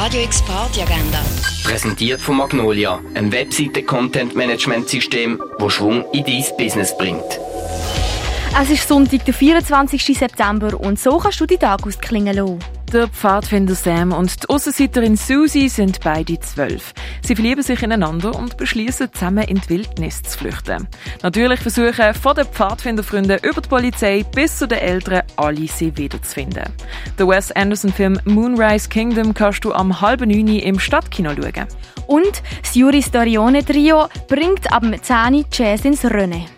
Radio X Party Agenda. Präsentiert von Magnolia, einem Webseite-Content-Management-System, das Schwung in dein Business bringt. Es ist Sonntag, der 24. September und so kannst du die Tag ausklingen lassen. Der Pfadfinder Sam und die Aussenseiterin Susie sind beide zwölf. Sie verlieben sich ineinander und beschließen zusammen in die Wildnis zu flüchten. Natürlich versuchen von den Pfadfinderfreunden über die Polizei bis zu den Eltern alle sie wiederzufinden. Der Wes Anderson-Film Moonrise Kingdom kannst du am halben neun im Stadtkino schauen. Und das Juri Storione Trio bringt ab dem 10 Jazz ins Rennen.